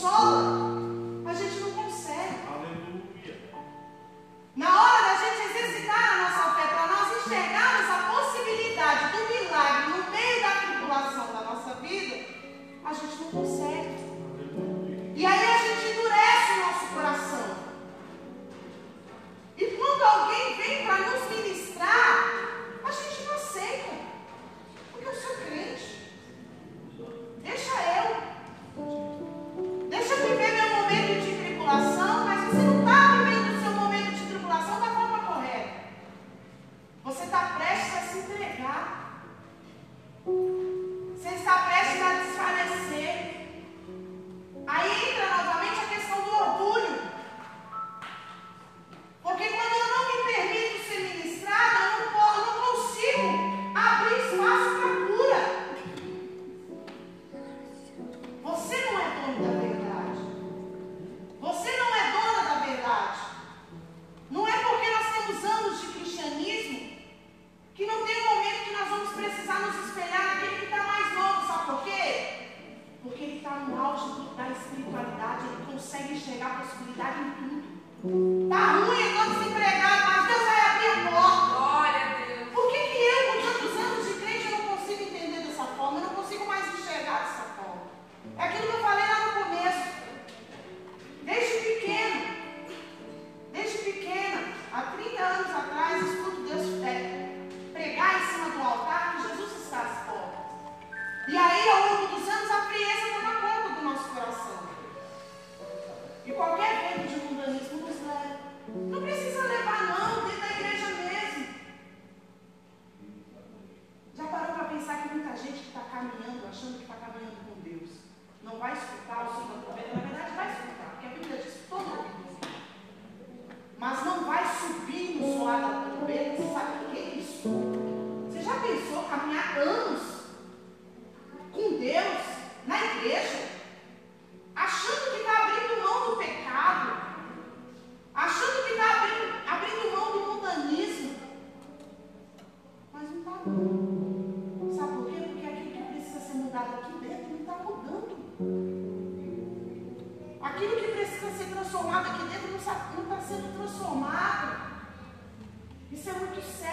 A Sabe por quê? Porque aquilo que precisa ser mudado aqui dentro não está mudando. Aquilo que precisa ser transformado aqui dentro não está sendo transformado. Isso é muito sério.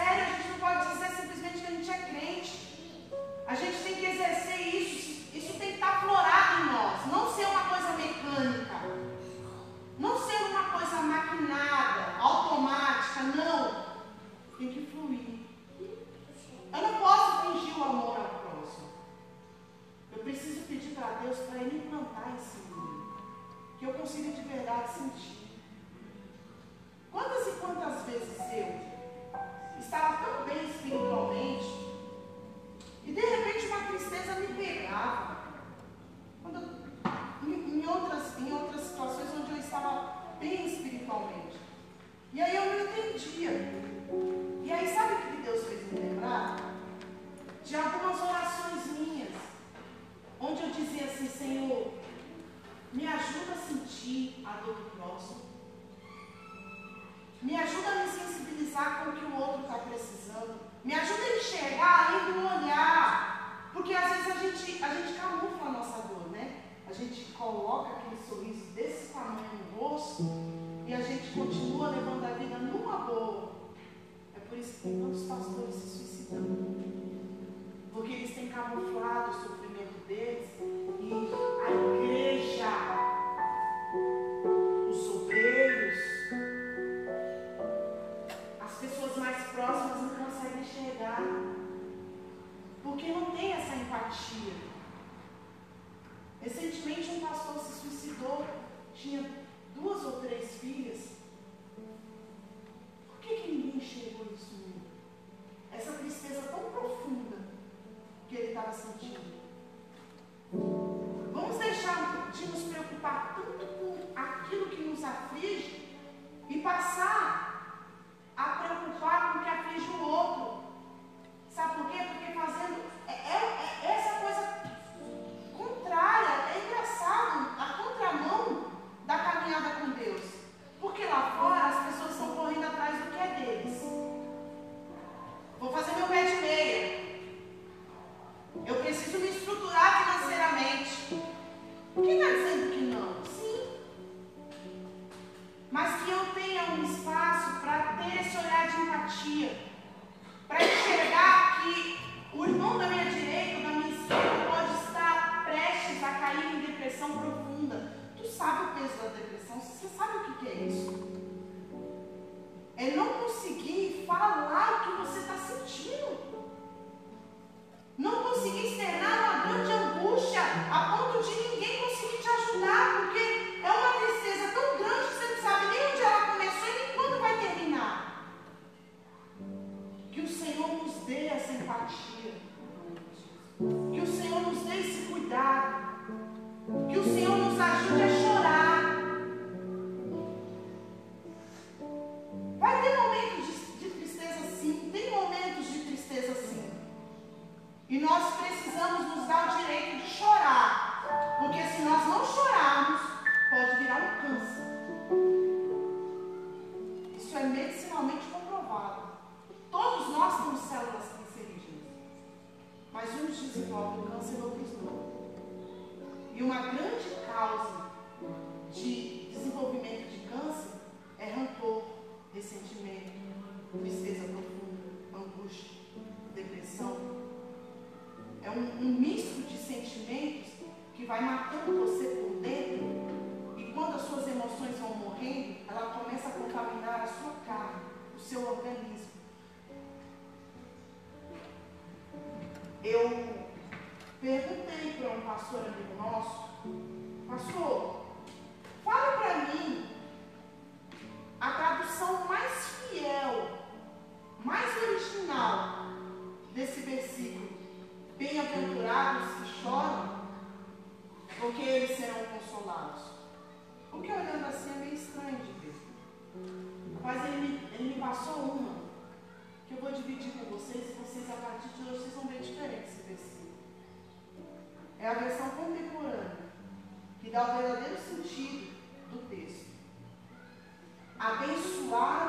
contar só uma, que eu vou dividir com vocês, e vocês a partir de hoje vocês vão ver diferente esse versículo. É a versão contemporânea, que dá o verdadeiro sentido do texto. Abençoar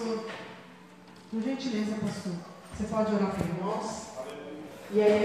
pastor? Por gentileza, pastor. Você pode orar por nós? E aí